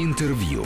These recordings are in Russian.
Интервью.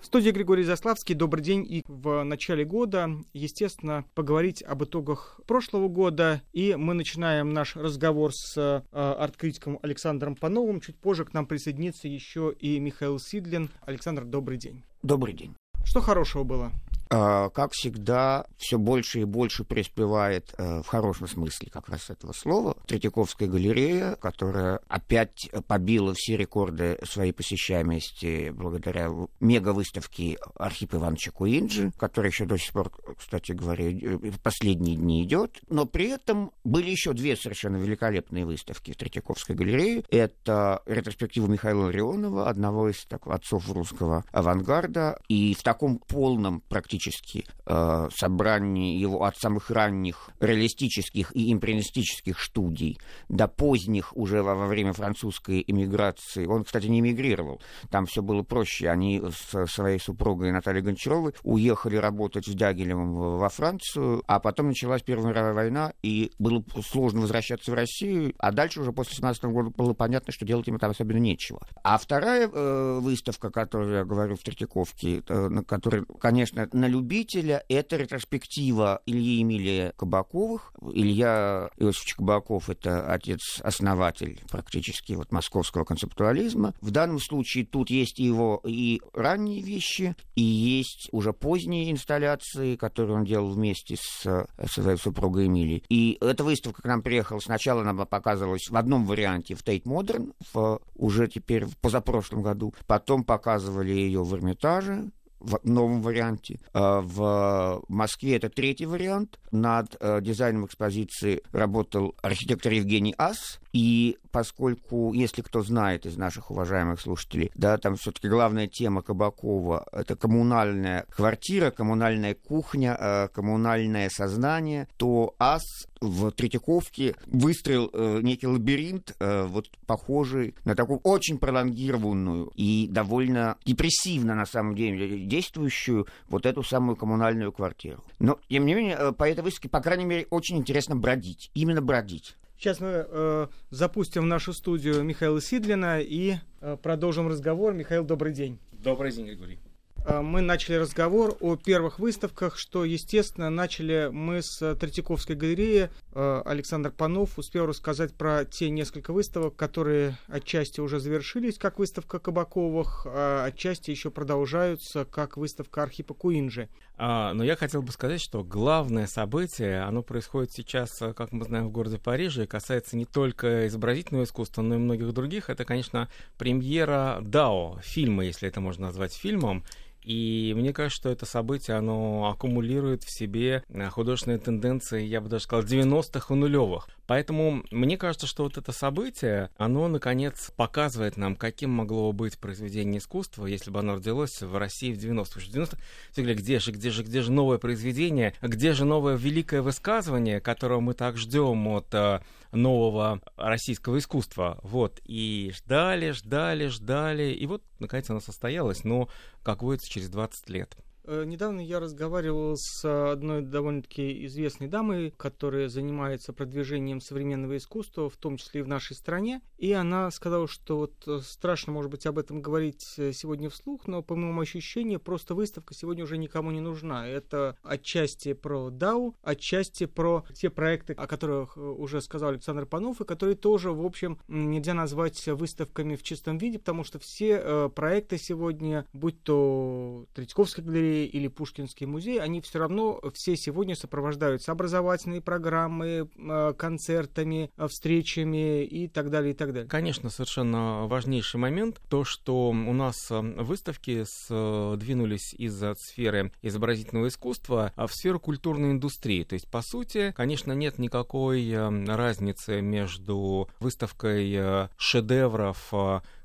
В студии Григорий Заславский. Добрый день. И в начале года, естественно, поговорить об итогах прошлого года. И мы начинаем наш разговор с э, арт-критиком Александром Пановым. Чуть позже к нам присоединится еще и Михаил Сидлин. Александр, добрый день. Добрый день. Что хорошего было? А, как всегда, все больше и больше преуспевает э, в хорошем смысле как раз этого слова Третьяковская галерея, которая опять побила все рекорды своей посещаемости благодаря мега-выставке Архипа Ивановича Куинджи, которая еще до сих пор, кстати говоря, в последние дни идет. Но при этом были еще две совершенно великолепные выставки в Третьяковской галерее. Это ретроспектива Михаила Ларионова, одного из так, отцов русского авангарда. И в таком полном практически практически э, собрание его от самых ранних реалистических и импрессионистических студий до поздних уже во, во время французской эмиграции. Он, кстати, не эмигрировал, там все было проще. Они с своей супругой Натальей Гончаровой уехали работать с Дягилевым во Францию, а потом началась Первая мировая война, и было сложно возвращаться в Россию, а дальше уже после 17 года было понятно, что делать им там особенно нечего. А вторая э, выставка, которую я говорю в Третьяковке, э, на которой, конечно, на любителя это ретроспектива Ильи Емелия Кабаковых. Илья Иосифович Кабаков — это отец-основатель практически вот московского концептуализма. В данном случае тут есть его и ранние вещи, и есть уже поздние инсталляции, которые он делал вместе с, своей супругой Эмилией. И эта выставка к нам приехала. Сначала она показывалась в одном варианте в Тейт Модерн, в, уже теперь в позапрошлом году. Потом показывали ее в Эрмитаже, в новом варианте. А в Москве это третий вариант. Над э, дизайном экспозиции работал архитектор Евгений Ас. И поскольку, если кто знает из наших уважаемых слушателей, да, там все-таки главная тема Кабакова — это коммунальная квартира, коммунальная кухня, э, коммунальное сознание, то АС в Третьяковке выстроил э, некий лабиринт, э, вот похожий на такую очень пролонгированную и довольно депрессивно, на самом деле, действующую вот эту самую коммунальную квартиру. Но, тем не менее, по этой выставке, по крайней мере, очень интересно бродить. Именно бродить. Сейчас мы э, запустим в нашу студию Михаила Сидлина и э, продолжим разговор. Михаил, добрый день. Добрый день, Григорий. Э, мы начали разговор о первых выставках, что, естественно, начали мы с Третьяковской галереи. Э, Александр Панов успел рассказать про те несколько выставок, которые отчасти уже завершились, как выставка Кабаковых, а отчасти еще продолжаются, как выставка Архипа Куинджи. А, но я хотел бы сказать, что главное событие, оно происходит сейчас, как мы знаем, в городе Париже, и касается не только изобразительного искусства, но и многих других. Это, конечно, премьера «Дао», фильма, если это можно назвать фильмом. И мне кажется, что это событие, оно аккумулирует в себе э, художественные тенденции, я бы даже сказал, 90-х и нулевых. Поэтому мне кажется, что вот это событие, оно, наконец, показывает нам, каким могло бы быть произведение искусства, если бы оно родилось в России в 90-х. В 90 все говорили, где же, где же, где же новое произведение, где же новое великое высказывание, которого мы так ждем от э, нового российского искусства. Вот, и ждали, ждали, ждали, и вот, наконец, оно состоялось, но, как водится, через 20 лет. Э, недавно я разговаривал с одной довольно-таки известной дамой, которая занимается продвижением современного искусства, в том числе и в нашей стране. И она сказала, что вот э, страшно, может быть, об этом говорить э, сегодня вслух, но по моему ощущению, просто выставка сегодня уже никому не нужна. Это отчасти про DAO, отчасти про те проекты, о которых уже сказал Александр Панов, и которые тоже, в общем, нельзя назвать выставками в чистом виде, потому что все проекты сегодня, будь то Третьяковская галерея, или Пушкинский музей, они все равно все сегодня сопровождаются образовательной программой, э, концертами, э, встречами и так далее, и так далее. Конечно, совершенно важнейший момент, то, что у нас э, выставки двинулись из сферы изобразительного искусства в сферу культурной индустрии. То есть, по сути, конечно, нет никакой разницы между выставкой шедевров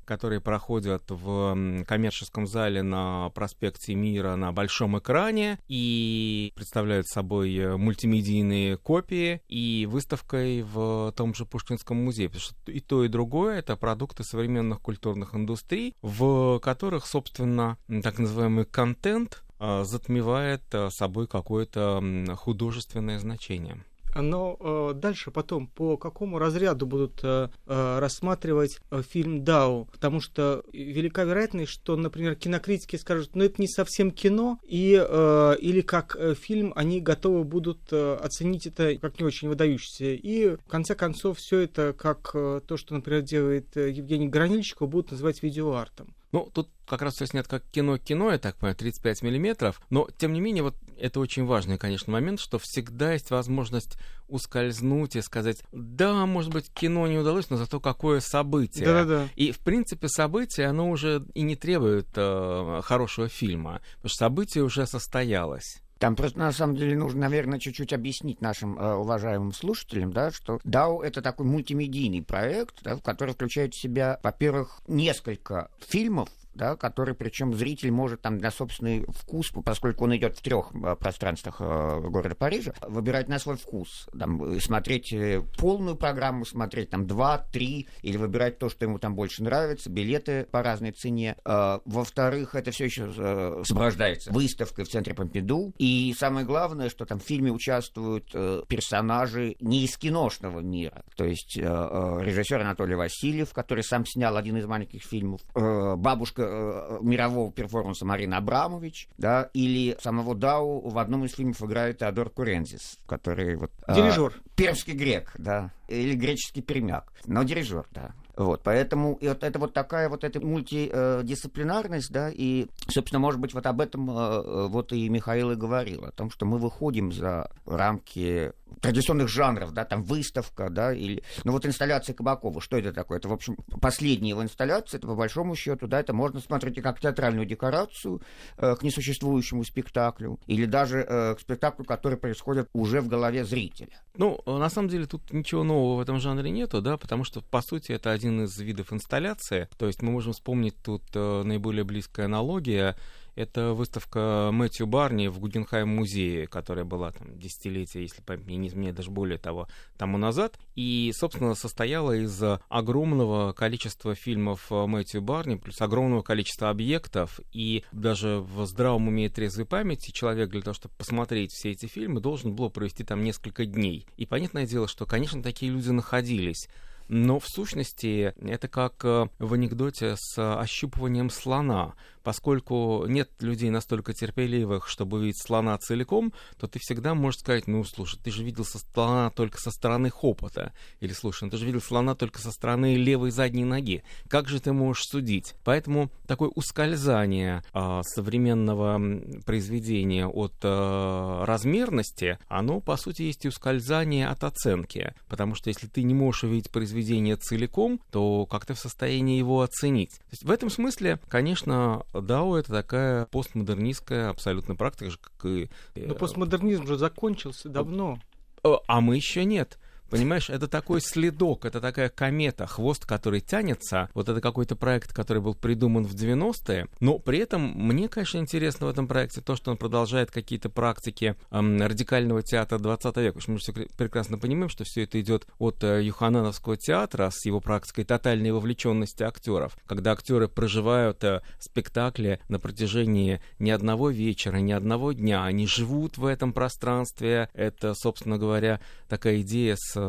которые проходят в коммерческом зале на проспекте Мира на большом экране и представляют собой э, мультимедийные копии и выставкой в том же Пушкинском музее. Потому что и то, и другое — это продукты современных культурных индустрий, в которых, собственно, так называемый контент э, затмевает э, собой какое-то художественное значение. Но э, дальше потом по какому разряду будут э, э, рассматривать э, фильм Дау? Потому что велика вероятность, что, например, кинокритики скажут, ну это не совсем кино, и, э, или как э, фильм они готовы будут э, оценить это как не очень выдающийся. И в конце концов все это, как э, то, что, например, делает э, Евгений Гранильщиков, будут называть видеоартом. Ну, тут как раз все снято как кино-кино, я так понимаю, 35 миллиметров, но, тем не менее, вот это очень важный, конечно, момент, что всегда есть возможность ускользнуть и сказать, да, может быть, кино не удалось, но зато какое событие. Да-да-да. И, в принципе, событие, оно уже и не требует э, хорошего фильма, потому что событие уже состоялось. Там просто на самом деле нужно, наверное, чуть-чуть объяснить нашим э, уважаемым слушателям, да, что DAO это такой мультимедийный проект, да, в который включает в себя, во-первых, несколько фильмов, да, который, причем зритель может там на собственный вкус, поскольку он идет в трех э, пространствах э, города Парижа, выбирать на свой вкус, там, смотреть э, полную программу, смотреть там два, три, или выбирать то, что ему там больше нравится, билеты по разной цене. Во-вторых, это все еще сопровождается выставкой в центре Помпиду, и самое главное, что там в фильме участвуют персонажи не из киношного мира, то есть режиссер Анатолий Васильев, который сам снял один из маленьких фильмов, бабушка э, мирового перформанса Марина Абрамович, да, или самого Дау в одном из фильмов играет Теодор Курензис, который вот... Дирижер. Э, пермский грек, да, или греческий пермяк, но дирижер, да. Вот, поэтому и вот это вот такая вот эта мультидисциплинарность, да, и, собственно, может быть, вот об этом э, э, вот и Михаил и говорил, о том, что мы выходим за рамки традиционных жанров, да, там выставка, да, или... Ну вот инсталляция Кабакова, что это такое? Это, в общем, последняя его инсталляция, это по большому счету, да, это можно смотреть и как театральную декорацию э, к несуществующему спектаклю, или даже э, к спектаклю, который происходит уже в голове зрителя. Ну, на самом деле тут ничего нового в этом жанре нету, да, потому что, по сути, это один из видов инсталляции, то есть мы можем вспомнить тут э, наиболее близкая аналогия, это выставка Мэтью Барни в Гугенхайм музее, которая была там десятилетия, если память не изменяет, даже более того, тому назад. И, собственно, состояла из огромного количества фильмов Мэтью Барни, плюс огромного количества объектов. И даже в здравом уме и трезвой памяти человек для того, чтобы посмотреть все эти фильмы, должен был провести там несколько дней. И понятное дело, что, конечно, такие люди находились. Но в сущности это как э, в анекдоте с ощупыванием слона поскольку нет людей настолько терпеливых, чтобы увидеть слона целиком, то ты всегда можешь сказать, ну, слушай, ты же видел со слона только со стороны хопота. Или, слушай, ну, ты же видел слона только со стороны левой задней ноги. Как же ты можешь судить? Поэтому такое ускользание э, современного произведения от э, размерности, оно, по сути, есть и ускользание от оценки. Потому что если ты не можешь увидеть произведение целиком, то как ты в состоянии его оценить? То есть в этом смысле, конечно, DAO это такая постмодернистская абсолютно практика, как и... Э, Но постмодернизм же закончился давно. А мы еще нет. Понимаешь, это такой следок, это такая комета, хвост, который тянется. Вот это какой-то проект, который был придуман в 90-е. Но при этом мне, конечно, интересно в этом проекте то, что он продолжает какие-то практики эм, радикального театра 20 века. Мы же все прекрасно понимаем, что все это идет от э, Юханановского театра с его практикой тотальной вовлеченности актеров. Когда актеры проживают э, спектакли на протяжении ни одного вечера, ни одного дня, они живут в этом пространстве. Это, собственно говоря, такая идея с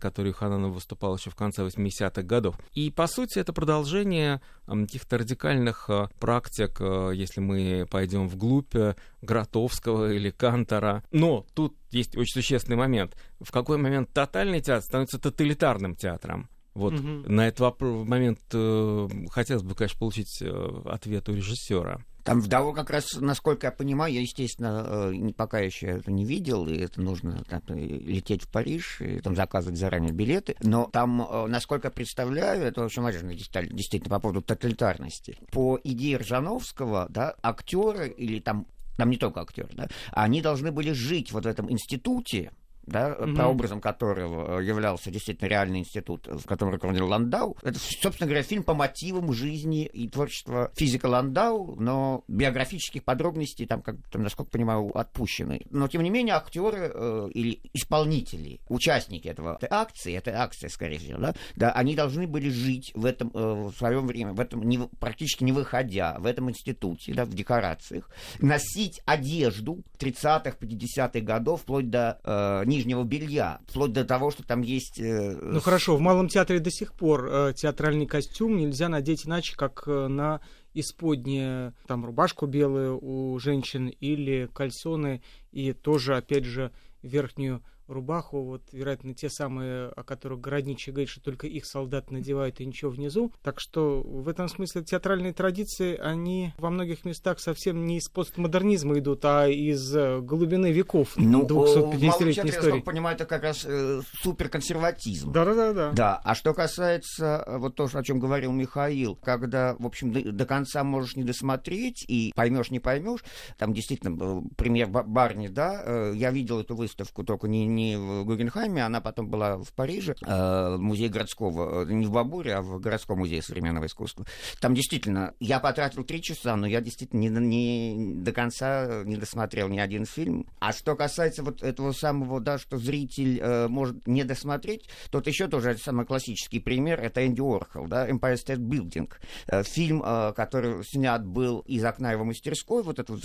который Хананов выступал еще в конце 80-х годов. И, по сути, это продолжение эм, каких-то радикальных э, практик, э, если мы пойдем вглубь э, Гротовского или Кантора. Но тут есть очень существенный момент. В какой момент тотальный театр становится тоталитарным театром? Вот угу. на этот момент э, хотелось бы, конечно, получить э, ответ у режиссера. Там вдову как раз, насколько я понимаю, я, естественно, э, пока еще это не видел, и это нужно там, лететь в Париж, и там заказывать заранее билеты. Но там, э, насколько я представляю, это очень важно действительно по поводу тоталитарности. По идее Ржановского, да, актеры или там там не только актеры, да, они должны были жить вот в этом институте, да, угу. прообразом которого являлся действительно реальный институт, в котором руководил Ландау. Это, собственно говоря, фильм по мотивам жизни и творчества физика Ландау, но биографических подробностей там, как, там насколько понимаю, отпущены. Но, тем не менее, актеры э, или исполнители, участники этого этой акции, этой акции, скорее всего, да, да, они должны были жить в этом э, в свое время, в этом не, практически не выходя, в этом институте, да, в декорациях, носить одежду 30-х, 50-х годов, вплоть до э, нижнего белья, вплоть до того, что там есть... Э, ну хорошо, в Малом театре до сих пор э, театральный костюм нельзя надеть иначе, как э, на исподнее, там, рубашку белую у женщин или кальсоны, и тоже, опять же, верхнюю рубаху, вот, вероятно, те самые, о которых Городничий говорит, что только их солдат надевают и ничего внизу. Так что в этом смысле театральные традиции, они во многих местах совсем не из постмодернизма идут, а из э, глубины веков ну, 250-летней истории. Я понимаю, это как раз э, суперконсерватизм. Да-да-да. Да, а что касается э, вот то, о чем говорил Михаил, когда, в общем, до, до конца можешь не досмотреть и поймешь, не поймешь, там действительно пример Барни, да, э, я видел эту выставку только не не в Гугенхайме, она потом была в Париже, э, музей городского, э, не в Бабуре, а в городском музее современного искусства. Там действительно, я потратил три часа, но я действительно не, не до конца не досмотрел ни один фильм. А что касается вот этого самого, да, что зритель э, может не досмотреть, тут еще тоже самый классический пример, это Энди Уорхол, да, Empire State Building. Э, фильм, э, который снят был из окна его мастерской, вот этого,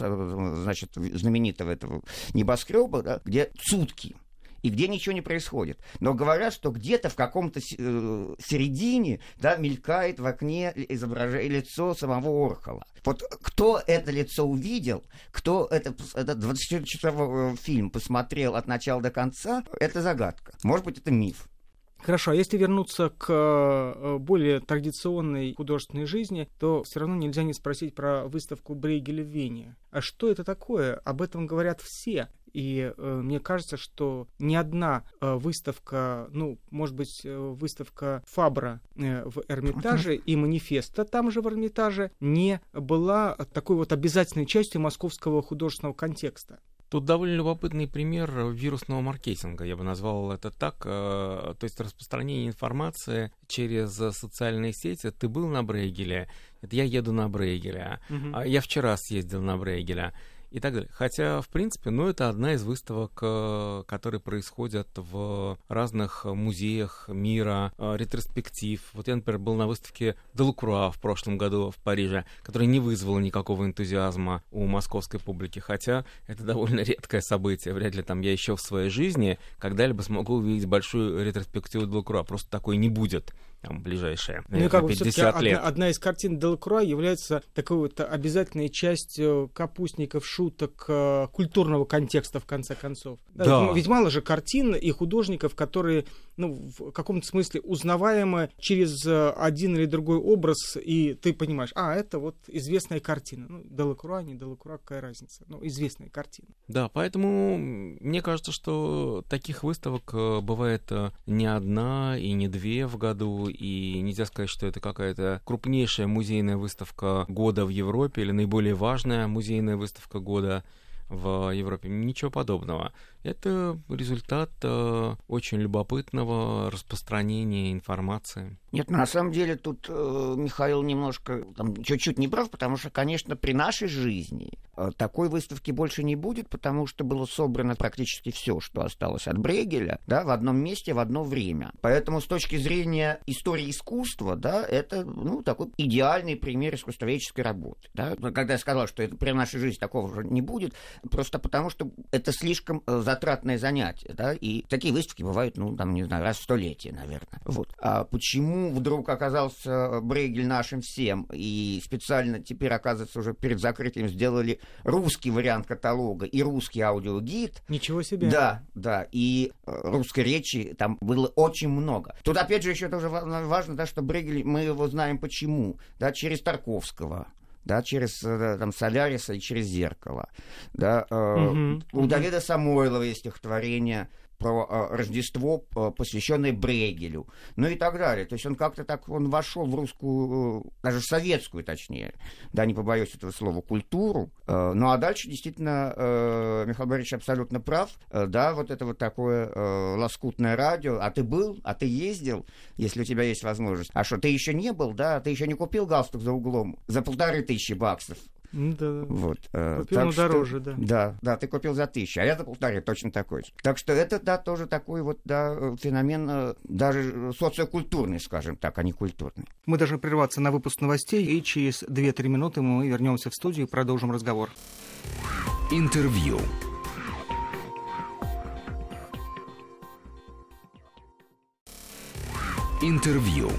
значит, знаменитого этого небоскреба, да, где сутки и где ничего не происходит. Но говорят, что где-то в каком-то э, середине да, мелькает в окне изображение, лицо самого Орхола. Вот кто это лицо увидел, кто это, этот 24-часовой э, фильм посмотрел от начала до конца, это загадка. Может быть, это миф. Хорошо, а если вернуться к э, более традиционной художественной жизни, то все равно нельзя не спросить про выставку Брейгеля в Вене. А что это такое? Об этом говорят все. И э, мне кажется, что ни одна э, выставка, ну, может быть, э, выставка Фабра э, в Эрмитаже и манифеста там же в Эрмитаже не была такой вот обязательной частью московского художественного контекста. Тут довольно любопытный пример вирусного маркетинга, я бы назвал это так. Э, то есть распространение информации через социальные сети. Ты был на Брейгеле? Это я еду на Брейгеля. Угу. Я вчера съездил на Брейгеля и так далее. Хотя, в принципе, ну, это одна из выставок, э, которые происходят в разных музеях мира, э, ретроспектив. Вот я, например, был на выставке Делакруа в прошлом году в Париже, которая не вызвала никакого энтузиазма у московской публики, хотя это довольно редкое событие. Вряд ли там я еще в своей жизни когда-либо смогу увидеть большую ретроспективу Делакруа. Просто такой не будет там, ближайшие ну, как 50 лет. Одна, одна из картин Делакруа является такой вот обязательной частью капустников, шуток, э, культурного контекста, в конце концов. Да. Ведь, ведь мало же картин и художников, которые ну, в каком-то смысле узнаваемы через э, один или другой образ, и ты понимаешь, а, это вот известная картина. Ну, Делакруа, не Делакруа, какая разница? Ну, известная картина. Да, поэтому мне кажется, что таких выставок э, бывает не одна и не две в году, и нельзя сказать, что это какая-то крупнейшая музейная выставка года в Европе или наиболее важная музейная выставка года в Европе. Ничего подобного. Это результат э, очень любопытного распространения информации. Нет, на самом деле тут э, Михаил немножко там, чуть-чуть не прав, потому что, конечно, при нашей жизни э, такой выставки больше не будет, потому что было собрано практически все, что осталось от Брегеля, да, в одном месте в одно время. Поэтому с точки зрения истории искусства, да, это ну, такой идеальный пример искусствоведческой работы. Да. Когда я сказал, что это при нашей жизни такого уже не будет, просто потому что это слишком э, затратное занятие, да, и такие выставки бывают, ну, там, не знаю, раз в столетие, наверное. Вот. А почему вдруг оказался Брейгель нашим всем, и специально теперь, оказывается, уже перед закрытием сделали русский вариант каталога и русский аудиогид. Ничего себе. Да, да, и э, русской речи там было очень много. Тут, опять же, еще тоже важно, да, что Брейгель, мы его знаем почему, да, через Тарковского, да, через э, там, Соляриса и через зеркало. Да, угу, у Давида Самойлова есть стихотворение э, Рождество, э, посвященное Брегелю, ну и так далее. То есть он как-то так, он вошел в русскую, э, даже советскую, точнее, да, не побоюсь этого слова, культуру. Э, ну а дальше действительно э, Михаил Борисович абсолютно прав, да, вот это вот такое лоскутное радио, а ты был, а ты ездил, если у тебя есть возможность. А что, ты еще не был, да, ты еще не купил галстук за углом за полторы тысячи баксов. Да. Вот, э, купил так что, да. Да, да, ты купил за тысячу, а я за полторы точно такой же. Так что это, да, тоже такой вот, да, э, феномен э, даже социокультурный, скажем так, а не культурный. Мы должны прерваться на выпуск новостей, и через 2-3 минуты мы вернемся в студию и продолжим разговор. Интервью. Интервью.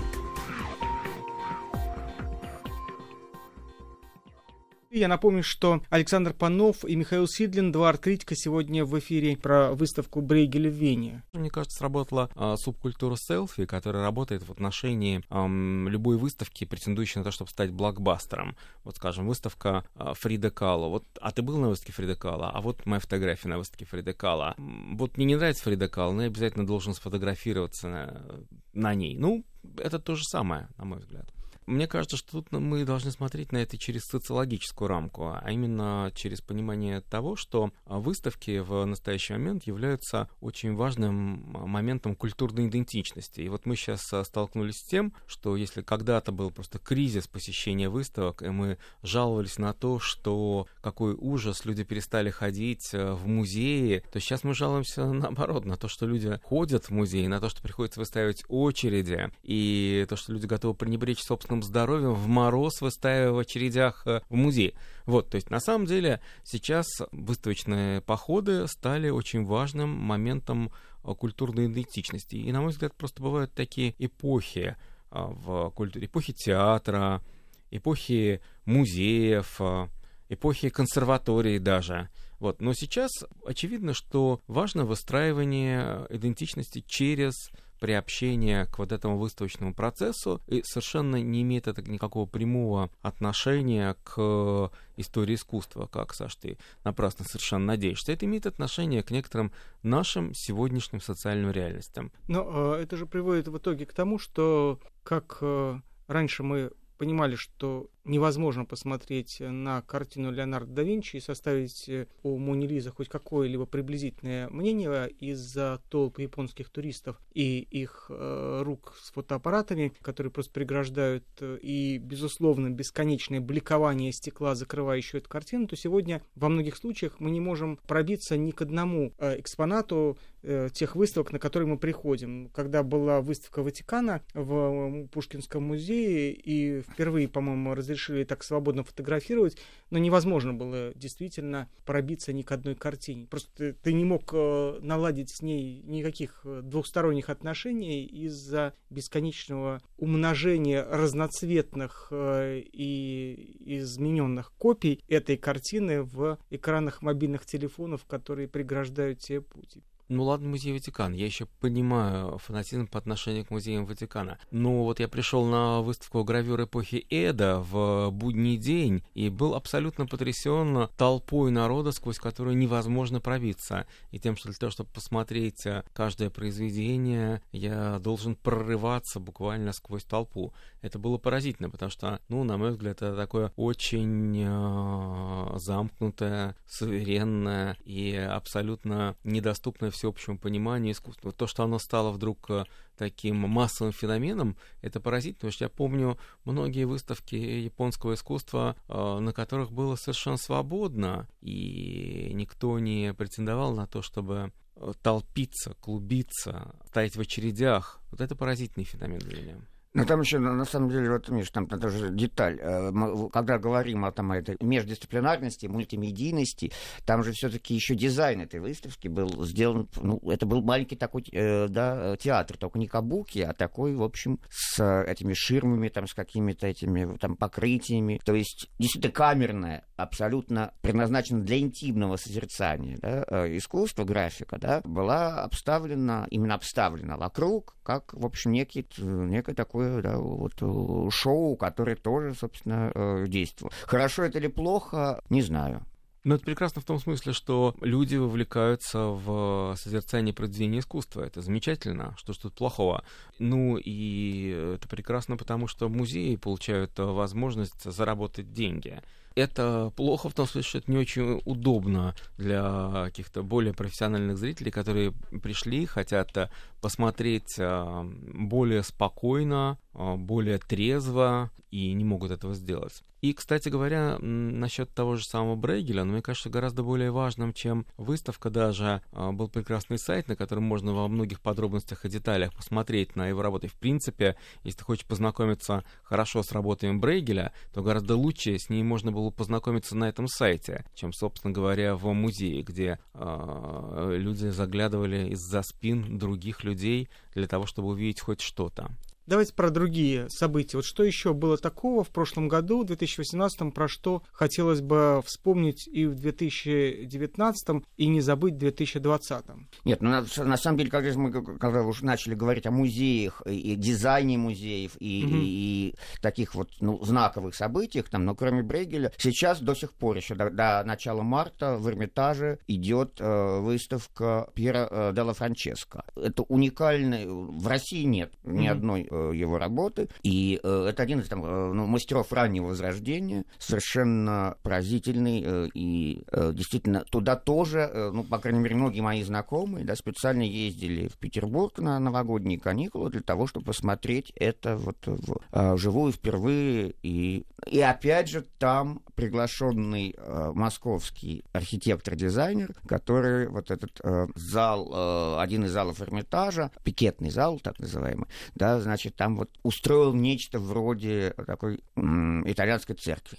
Я напомню, что Александр Панов и Михаил Сидлин, два арт-критика, сегодня в эфире про выставку Брейгеля в Вене. Мне кажется, сработала а, субкультура селфи, которая работает в отношении ам, любой выставки, претендующей на то, чтобы стать блокбастером. Вот, скажем, выставка а, Фрида Кала. Вот, а ты был на выставке Фрида Кала? А вот моя фотография на выставке Фрида Кала. Вот мне не нравится Фрида Кала, но я обязательно должен сфотографироваться на, на ней. Ну, это то же самое, на мой взгляд. Мне кажется, что тут мы должны смотреть на это через социологическую рамку, а именно через понимание того, что выставки в настоящий момент являются очень важным моментом культурной идентичности. И вот мы сейчас столкнулись с тем, что если когда-то был просто кризис посещения выставок, и мы жаловались на то, что какой ужас, люди перестали ходить э, в музеи, то сейчас мы жалуемся наоборот, на то, что люди ходят в музей, на то, что приходится выставить очереди, и то, что люди готовы пренебречь собственным собственным здоровьем в мороз, выстаивая в очередях э, в музей. Вот, то есть на самом деле сейчас выставочные походы стали очень важным моментом э, культурной идентичности. И, на мой взгляд, просто бывают такие эпохи э, в культуре. Эпохи театра, эпохи музеев, эпохи консерватории даже. Вот. Но сейчас очевидно, что важно выстраивание идентичности через приобщение к вот этому выставочному процессу и совершенно не имеет это никакого прямого отношения к истории искусства, как, Саш, ты напрасно совершенно надеешься. Это имеет отношение к некоторым нашим сегодняшним социальным реальностям. Но э, это же приводит в итоге к тому, что как э, раньше мы понимали, что невозможно посмотреть на картину Леонардо да Винчи и составить э, о Мони Лиза хоть какое-либо приблизительное мнение из-за толп японских туристов и их э, рук с фотоаппаратами, которые просто преграждают э, и, безусловно, бесконечное бликование стекла, закрывающее эту картину, то сегодня во многих случаях мы не можем пробиться ни к одному э, экспонату э, тех выставок, на которые мы приходим. Когда была выставка Ватикана в Пушкинском музее, и впервые, по-моему, разрешили так свободно фотографировать, но невозможно было действительно пробиться ни к одной картине. Просто ты, не мог э, наладить с ней никаких э, двухсторонних отношений из-за бесконечного умножения разноцветных и измененных копий этой картины в экранах мобильных телефонов, которые преграждают тебе путь. Ну ладно, музей Ватикан. Я еще понимаю фанатизм по отношению к музеям Ватикана. Но вот я пришел на выставку гравюр эпохи Эда в будний день и был абсолютно потрясен толпой народа, сквозь которую невозможно пробиться. И тем, что для того, чтобы посмотреть каждое произведение, я должен прорываться буквально сквозь толпу. Это было поразительно, потому что, ну, на мой взгляд, это такое очень э, замкнутое, суверенное и абсолютно недоступное всеобщему пониманию искусства. То, что оно стало вдруг э, таким массовым феноменом, это поразительно, потому что я помню многие выставки японского искусства, э, на которых было совершенно свободно, и никто не претендовал на то, чтобы э, толпиться, клубиться, стоять в очередях. Вот это поразительный феномен для меня. Ну, там еще, на самом деле, вот, Миш, там тоже деталь. Э, мы, когда говорим о там, этой междисциплинарности, мультимедийности, там же все-таки еще дизайн этой выставки был сделан, ну, это был маленький такой, э, да, театр, только не кабуки, а такой, в общем, с этими ширмами, там, с какими-то этими, там, покрытиями. То есть, действительно, камерное, абсолютно предназначено для интимного созерцания, да, э, искусство, графика, да, была обставлена, именно обставлена вокруг, как, в общем, некий, некое такое такое да, вот, э, шоу, которое тоже, собственно, э, действовало. Хорошо это или плохо, не знаю. Но это прекрасно в том смысле, что люди вовлекаются в созерцание произведения искусства. Это замечательно, что тут плохого. Ну и это прекрасно, потому что музеи получают возможность заработать деньги. Это плохо в том смысле, что это не очень удобно для каких-то более профессиональных зрителей, которые пришли, хотят посмотреть а, более спокойно, а, более трезво и не могут этого сделать. И, кстати говоря, насчет того же самого Брейгеля, ну, мне кажется, гораздо более важным, чем выставка даже, а, был прекрасный сайт, на котором можно во многих подробностях и деталях посмотреть на его работы. В принципе, если ты хочешь познакомиться хорошо с работами Брейгеля, то гораздо лучше с ней можно было познакомиться на этом сайте, чем, собственно говоря, в музее, где э, люди заглядывали из-за спин других людей для того, чтобы увидеть хоть что-то. Давайте про другие события. Вот что еще было такого в прошлом году, в 2018, про что хотелось бы вспомнить и в 2019, и не забыть в 2020? Нет, ну на, на самом деле, когда мы когда уже начали говорить о музеях и, и дизайне музеев, и, угу. и, и таких вот ну, знаковых событиях, там, но кроме Брейгеля, сейчас до сих пор, еще до, до начала марта в Эрмитаже идет э, выставка Пьера э, Делла Франческо. Это уникальный, в России нет ни угу. одной его работы. И э, это один из там, э, ну, мастеров раннего возрождения, совершенно поразительный. И действительно, туда тоже, ну, по крайней мере, многие мои знакомые да, специально ездили в Петербург на новогодние каникулы для того, чтобы посмотреть это вот вживую впервые. И, и опять же, там приглашенный московский архитектор-дизайнер, который вот этот зал, один из залов Эрмитажа, пикетный зал, так называемый, да, значит, значит, там вот устроил нечто вроде такой м, итальянской церкви.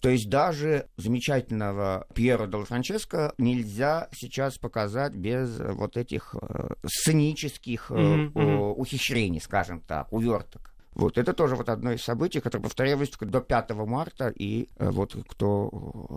То есть даже замечательного Пьеро Дол Франческо нельзя сейчас показать без вот этих э, сценических э, mm-hmm. ухищрений, скажем так, уверток. Вот, это тоже вот одно из событий, которое повторялось до 5 марта, и э, вот кто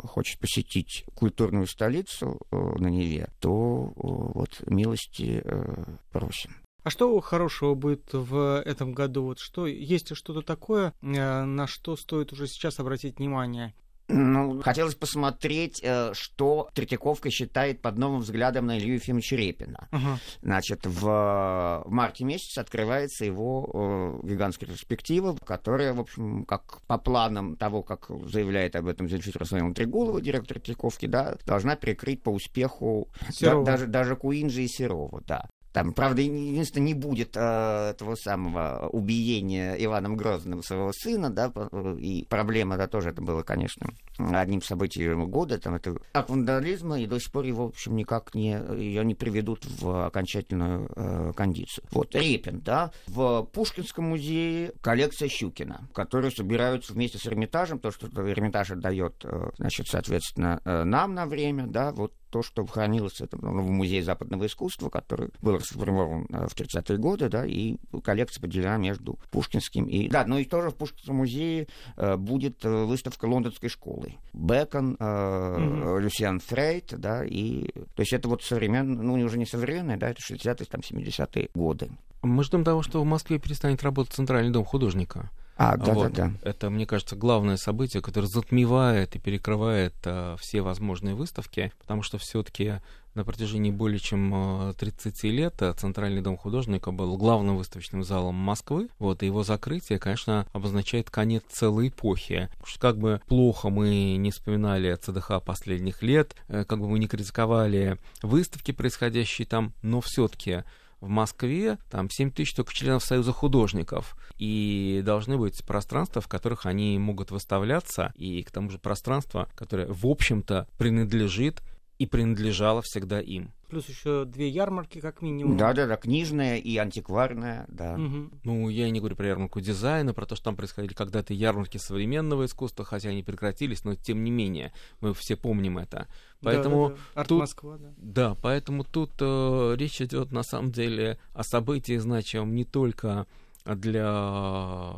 хочет посетить культурную столицу э, на Неве, то э, вот милости э, просим. А что хорошего будет в этом году? Вот что есть что-то такое, э, на что стоит уже сейчас обратить внимание? Ну, хотелось посмотреть, э, что Третьяковка считает под новым взглядом на Илью Ефимовича Репина. Uh-huh. Значит, в марте месяце открывается его э, гигантская перспектива, которая, в общем, как по планам того, как заявляет об этом Зельфит Расулаевна Трегулова, директор Третьяковки, да, должна прикрыть по успеху да, даже, даже Куинджи и Серова, да. Там, правда, единственное, не будет э, этого самого убиения Иваном Грозным своего сына, да, и проблема, да, тоже это было, конечно, одним событием года, там, это акт вандализма, и до сих пор его, в общем, никак не, ее не приведут в окончательную э, кондицию. Вот, Репин, да, в Пушкинском музее коллекция Щукина, которую собираются вместе с Эрмитажем, то, что Эрмитаж отдает, э, значит, соответственно, э, нам на время, да, вот то, что хранилось это, ну, в Музее западного искусства, который был расформирован э, в 30-е годы, да, и коллекция поделена между Пушкинским и... Да, но и тоже в Пушкинском музее э, будет э, выставка лондонской школы. Бекон, э, mm-hmm. Люсиан Фрейд, да, и... То есть это вот современные, ну, уже не современные, да, это 60-е, там, 70-е годы. Мы ждем того, что в Москве перестанет работать Центральный дом художника. А, да, вот. да, да. Это, мне кажется, главное событие, которое затмевает и перекрывает а, все возможные выставки, потому что все-таки на протяжении более чем 30 лет Центральный дом художника был главным выставочным залом Москвы. Вот, и его закрытие, конечно, обозначает конец целой эпохи. Что как бы плохо мы не вспоминали ЦДХ последних лет, э, как бы мы не критиковали выставки, происходящие там, но все-таки в Москве там 7 тысяч только членов Союза художников. И должны быть пространства, в которых они могут выставляться, и к тому же пространство, которое, в общем-то, принадлежит и принадлежало всегда им. Плюс еще две ярмарки, как минимум. Да, да, да, книжная и антикварная, да. Угу. Ну, я и не говорю про ярмарку дизайна, про то, что там происходили когда-то ярмарки современного искусства, хотя они прекратились, но тем не менее, мы все помним это. Поэтому да, да, да. Арт тут, Москва, да. Да, поэтому тут э, речь идет на самом деле о событии значимом не только для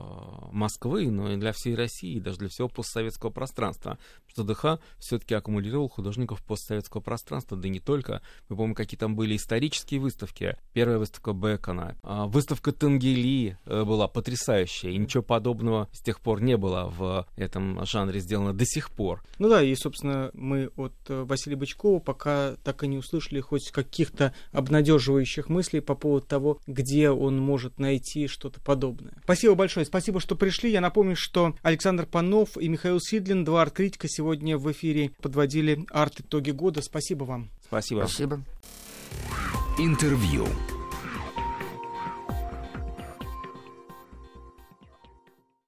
Москвы, но и для всей России, даже для всего постсоветского пространства. Что ДХ все-таки аккумулировал художников постсоветского пространства, да и не только. Мы помним, какие там были исторические выставки. Первая выставка Бекона, а выставка Тангели э, была потрясающая, и ничего подобного с тех пор не было в этом жанре сделано до сих пор. Ну да, и, собственно, мы от э, Василия Бычкова пока так и не услышали хоть каких-то обнадеживающих мыслей по поводу того, где он может найти что-то подобное. Спасибо большое, спасибо, что пришли. Я напомню, что Александр Панов и Михаил Сидлин, два арт-критика, сегодня в эфире подводили арт-итоги года. Спасибо вам. Спасибо. Спасибо. Интервью.